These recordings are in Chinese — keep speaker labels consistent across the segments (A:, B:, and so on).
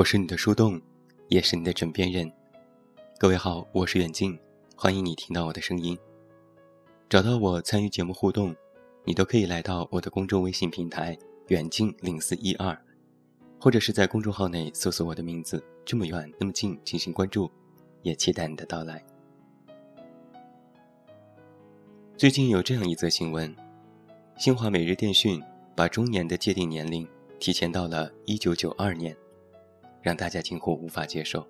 A: 我是你的树洞，也是你的枕边人。各位好，我是远近，欢迎你听到我的声音。找到我参与节目互动，你都可以来到我的公众微信平台“远近零四一二”，或者是在公众号内搜索我的名字“这么远那么近”进行关注，也期待你的到来。最近有这样一则新闻：新华每日电讯把中年的界定年龄提前到了一九九二年。让大家惊呼无法接受。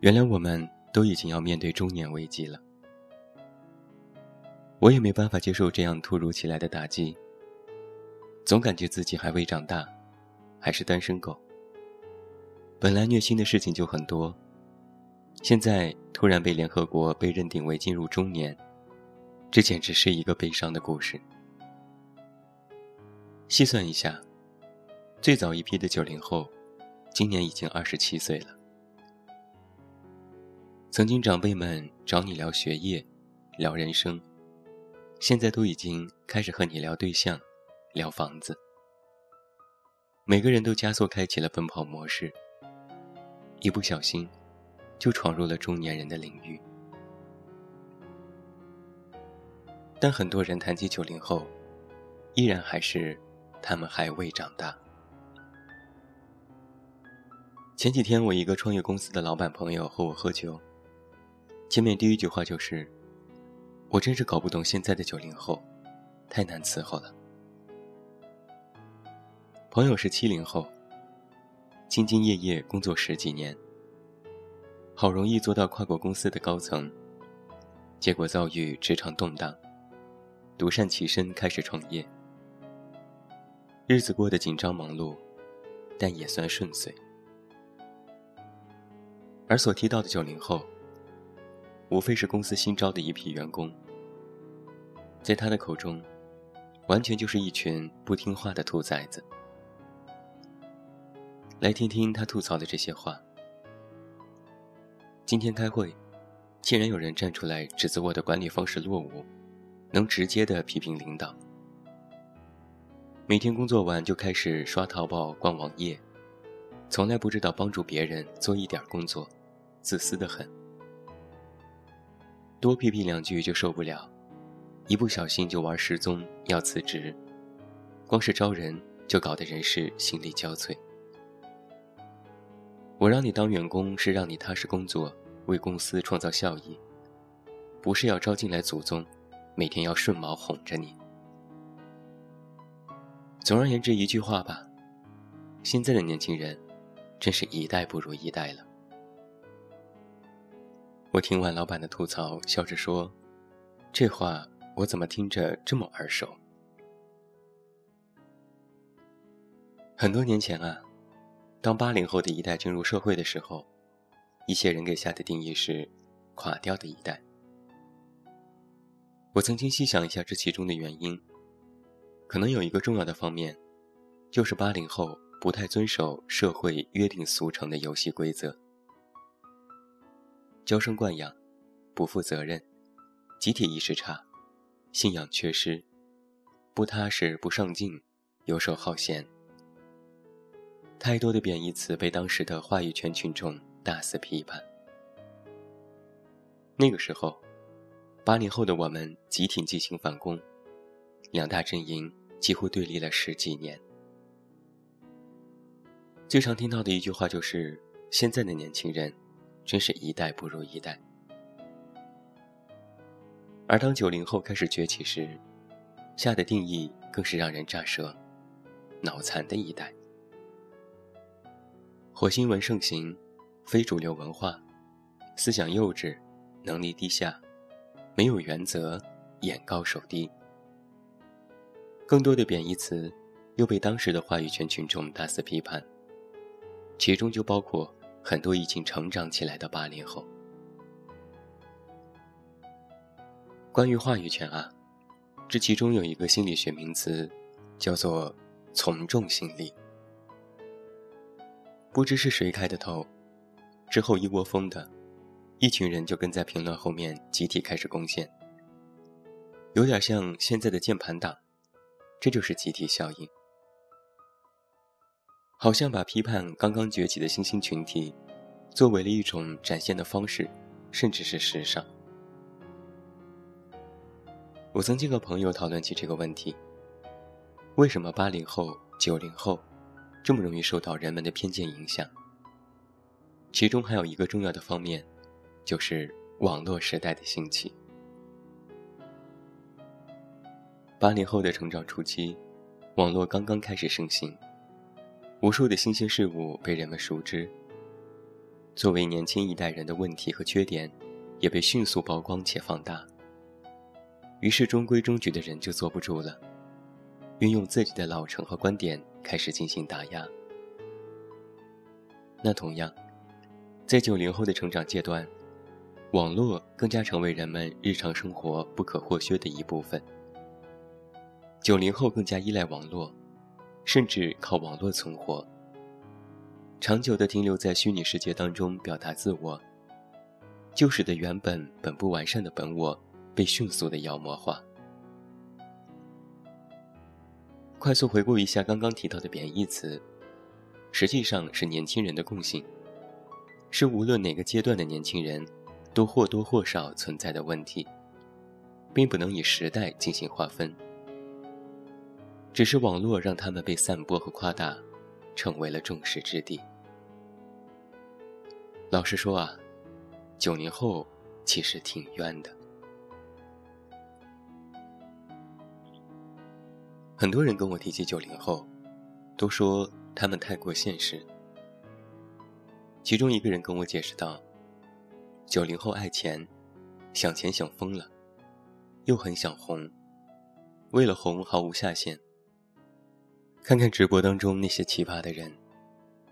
A: 原来我们都已经要面对中年危机了，我也没办法接受这样突如其来的打击。总感觉自己还未长大，还是单身狗。本来虐心的事情就很多，现在突然被联合国被认定为进入中年，这简直是一个悲伤的故事。细算一下，最早一批的九零后。今年已经二十七岁了。曾经长辈们找你聊学业、聊人生，现在都已经开始和你聊对象、聊房子。每个人都加速开启了奔跑模式，一不小心就闯入了中年人的领域。但很多人谈起九零后，依然还是他们还未长大。前几天，我一个创业公司的老板朋友和我喝酒，见面第一句话就是：“我真是搞不懂现在的九零后，太难伺候了。”朋友是七零后，兢兢业业工作十几年，好容易做到跨国公司的高层，结果遭遇职场动荡，独善其身开始创业，日子过得紧张忙碌，但也算顺遂。而所提到的九零后，无非是公司新招的一批员工，在他的口中，完全就是一群不听话的兔崽子。来听听他吐槽的这些话。今天开会，竟然有人站出来指责我的管理方式落伍，能直接的批评领导。每天工作完就开始刷淘宝、逛网页，从来不知道帮助别人做一点工作。自私的很，多批评两句就受不了，一不小心就玩失踪要辞职，光是招人就搞得人事心力交瘁。我让你当员工是让你踏实工作，为公司创造效益，不是要招进来祖宗，每天要顺毛哄着你。总而言之一句话吧，现在的年轻人，真是一代不如一代了。我听完老板的吐槽，笑着说：“这话我怎么听着这么耳熟？”很多年前啊，当八零后的一代进入社会的时候，一些人给下的定义是“垮掉的一代”。我曾经细想一下这其中的原因，可能有一个重要的方面，就是八零后不太遵守社会约定俗成的游戏规则。娇生惯养，不负责任，集体意识差，信仰缺失，不踏实不上进，游手好闲。太多的贬义词被当时的话语权群众大肆批判。那个时候，八零后的我们集体进行反攻，两大阵营几乎对立了十几年。最常听到的一句话就是：现在的年轻人。真是一代不如一代。而当九零后开始崛起时，下的定义更是让人咋舌，脑残的一代。火星文盛行，非主流文化，思想幼稚，能力低下，没有原则，眼高手低。更多的贬义词，又被当时的话语权群众大肆批判，其中就包括。很多已经成长起来的八零后，关于话语权啊，这其中有一个心理学名词，叫做“从众心理”。不知是谁开的头，之后一窝蜂的，一群人就跟在评论后面集体开始贡献，有点像现在的键盘党，这就是集体效应。好像把批判刚刚崛起的新兴群体，作为了一种展现的方式，甚至是时尚。我曾经和朋友讨论起这个问题：为什么八零后、九零后这么容易受到人们的偏见影响？其中还有一个重要的方面，就是网络时代的兴起。八零后的成长初期，网络刚刚开始盛行，无数的新鲜事物被人们熟知。作为年轻一代人的问题和缺点，也被迅速曝光且放大。于是中规中矩的人就坐不住了，运用自己的老成和观点开始进行打压。那同样，在九零后的成长阶段，网络更加成为人们日常生活不可或缺的一部分。九零后更加依赖网络，甚至靠网络存活，长久的停留在虚拟世界当中表达自我，就使得原本本不完善的本我。被迅速的妖魔化。快速回顾一下刚刚提到的贬义词，实际上是年轻人的共性，是无论哪个阶段的年轻人，都或多或少存在的问题，并不能以时代进行划分。只是网络让他们被散播和夸大，成为了众矢之的。老实说啊，九零后其实挺冤的。很多人跟我提起九零后，都说他们太过现实。其中一个人跟我解释道：“九零后爱钱，想钱想疯了，又很想红，为了红毫无下限。看看直播当中那些奇葩的人，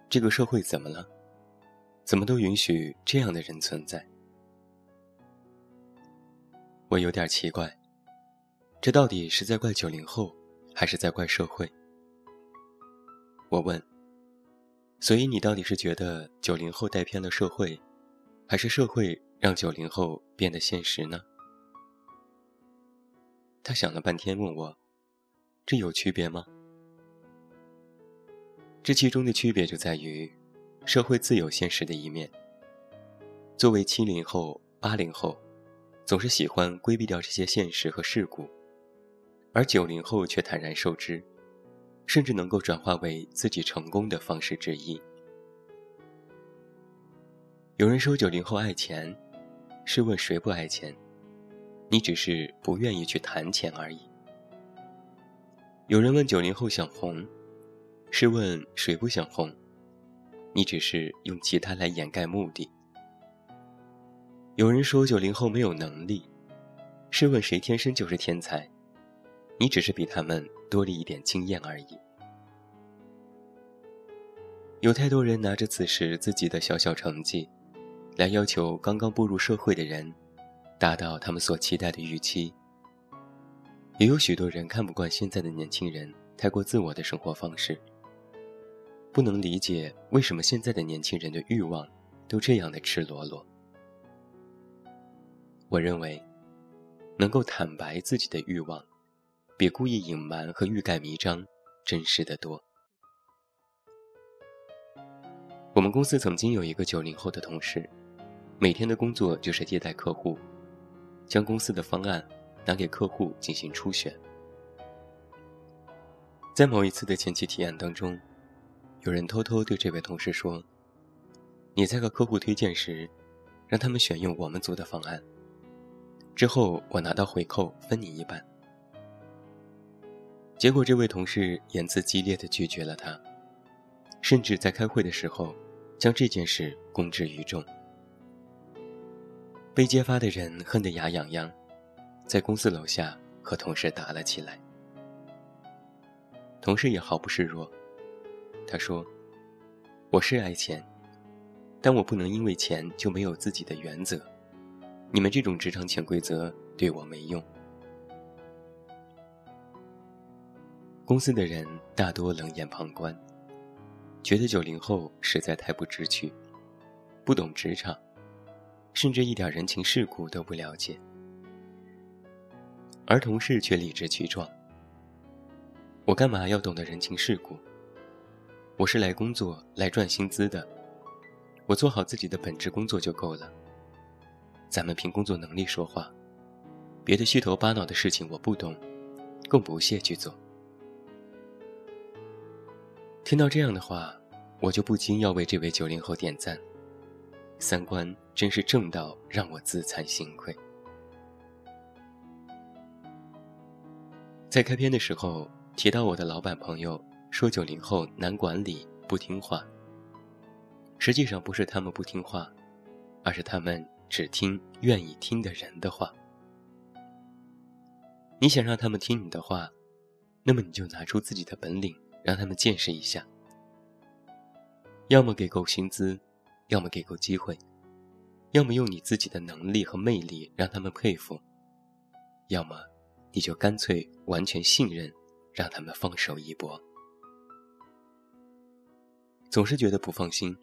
A: 这个社会怎么了？怎么都允许这样的人存在？”我有点奇怪，这到底是在怪九零后？还是在怪社会？我问。所以你到底是觉得九零后带偏了社会，还是社会让九零后变得现实呢？他想了半天，问我：“这有区别吗？”这其中的区别就在于，社会自有现实的一面。作为七零后、八零后，总是喜欢规避掉这些现实和事故。而九零后却坦然受之，甚至能够转化为自己成功的方式之一。有人说九零后爱钱，试问谁不爱钱？你只是不愿意去谈钱而已。有人问九零后想红，试问谁不想红？你只是用其他来掩盖目的。有人说九零后没有能力，试问谁天生就是天才？你只是比他们多了一点经验而已。有太多人拿着此时自己的小小成绩，来要求刚刚步入社会的人，达到他们所期待的预期。也有许多人看不惯现在的年轻人太过自我的生活方式，不能理解为什么现在的年轻人的欲望都这样的赤裸裸。我认为，能够坦白自己的欲望。比故意隐瞒和欲盖弥彰，真实的多。我们公司曾经有一个九零后的同事，每天的工作就是接待客户，将公司的方案拿给客户进行初选。在某一次的前期提案当中，有人偷偷对这位同事说：“你在和客户推荐时，让他们选用我们组的方案，之后我拿到回扣分你一半。”结果，这位同事言辞激烈的拒绝了他，甚至在开会的时候，将这件事公之于众。被揭发的人恨得牙痒痒，在公司楼下和同事打了起来。同事也毫不示弱，他说：“我是爱钱，但我不能因为钱就没有自己的原则。你们这种职场潜规则对我没用。”公司的人大多冷眼旁观，觉得九零后实在太不知趣，不懂职场，甚至一点人情世故都不了解。而同事却理直气壮：“我干嘛要懂得人情世故？我是来工作、来赚薪资的，我做好自己的本职工作就够了。咱们凭工作能力说话，别的虚头巴脑的事情我不懂，更不屑去做。听到这样的话，我就不禁要为这位九零后点赞，三观真是正到让我自惭形愧。在开篇的时候提到我的老板朋友说九零后难管理不听话，实际上不是他们不听话，而是他们只听愿意听的人的话。你想让他们听你的话，那么你就拿出自己的本领。让他们见识一下，要么给够薪资，要么给够机会，要么用你自己的能力和魅力让他们佩服，要么你就干脆完全信任，让他们放手一搏。总是觉得不放心，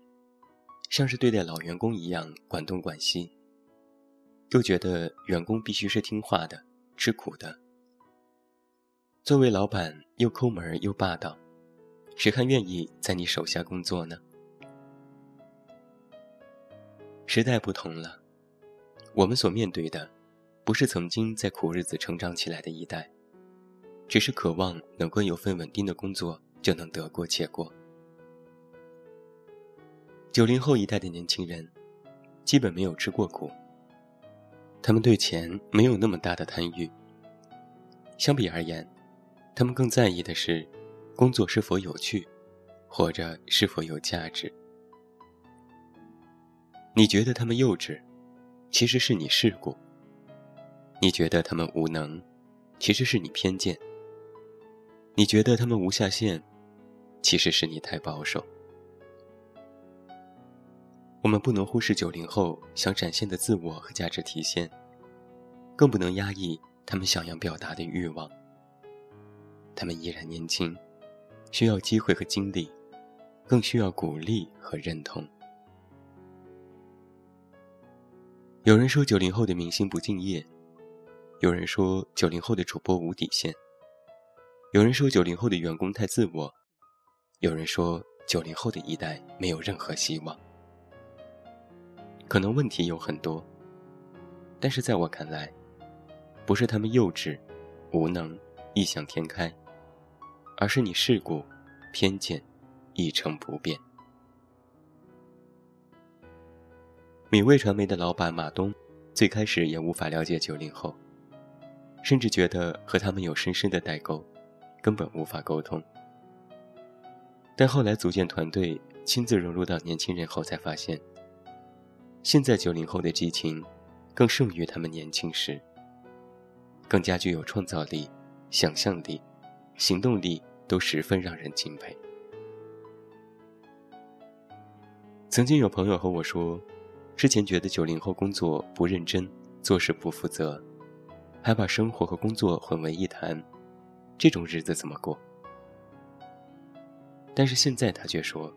A: 像是对待老员工一样管东管西，又觉得员工必须是听话的、吃苦的。作为老板，又抠门又霸道。谁还愿意在你手下工作呢？时代不同了，我们所面对的，不是曾经在苦日子成长起来的一代，只是渴望能够有份稳定的工作就能得过且过。九零后一代的年轻人，基本没有吃过苦，他们对钱没有那么大的贪欲。相比而言，他们更在意的是。工作是否有趣，活着是否有价值？你觉得他们幼稚，其实是你世故；你觉得他们无能，其实是你偏见；你觉得他们无下限，其实是你太保守。我们不能忽视九零后想展现的自我和价值体现，更不能压抑他们想要表达的欲望。他们依然年轻。需要机会和精力，更需要鼓励和认同。有人说九零后的明星不敬业，有人说九零后的主播无底线，有人说九零后的员工太自我，有人说九零后的一代没有任何希望。可能问题有很多，但是在我看来，不是他们幼稚、无能、异想天开。而是你世故、偏见一成不变。米味传媒的老板马东，最开始也无法了解九零后，甚至觉得和他们有深深的代沟，根本无法沟通。但后来组建团队，亲自融入到年轻人后，才发现，现在九零后的激情，更胜于他们年轻时，更加具有创造力、想象力。行动力都十分让人敬佩。曾经有朋友和我说，之前觉得九零后工作不认真，做事不负责，还把生活和工作混为一谈，这种日子怎么过？但是现在他却说，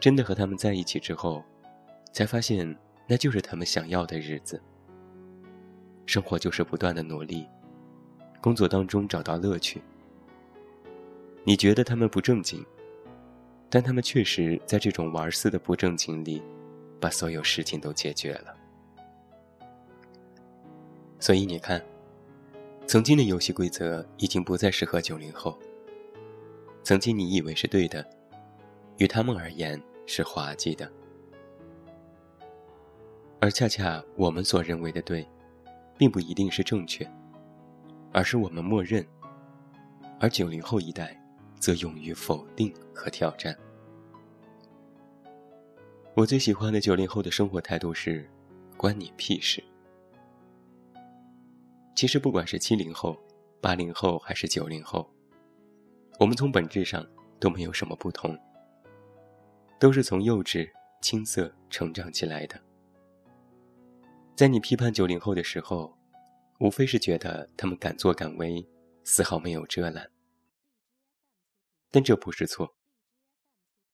A: 真的和他们在一起之后，才发现那就是他们想要的日子。生活就是不断的努力。工作当中找到乐趣。你觉得他们不正经，但他们确实在这种玩似的不正经里，把所有事情都解决了。所以你看，曾经的游戏规则已经不再适合九零后。曾经你以为是对的，于他们而言是滑稽的。而恰恰我们所认为的对，并不一定是正确。而是我们默认，而九零后一代则勇于否定和挑战。我最喜欢的九零后的生活态度是：关你屁事。其实不管是七零后、八零后还是九零后，我们从本质上都没有什么不同，都是从幼稚、青涩成长起来的。在你批判九零后的时候。无非是觉得他们敢作敢为，丝毫没有遮拦。但这不是错。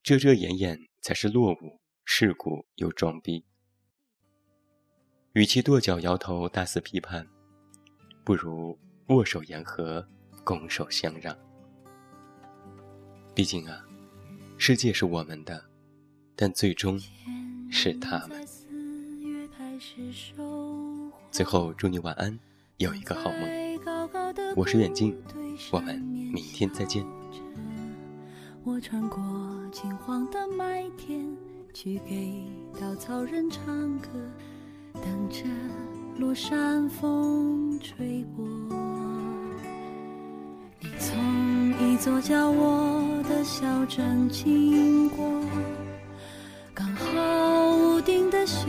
A: 遮遮掩掩才是落伍、世故又装逼。与其跺脚摇头、大肆批判，不如握手言和、拱手相让。毕竟啊，
B: 世界是我们的，但最终是他们。最后，祝你晚安，有一个好梦。我是远近，我们明天再见。我穿过金黄的麦田，去给稻草人唱歌，等着落山风吹过。你从一座叫我的小镇经过，刚好屋顶的雪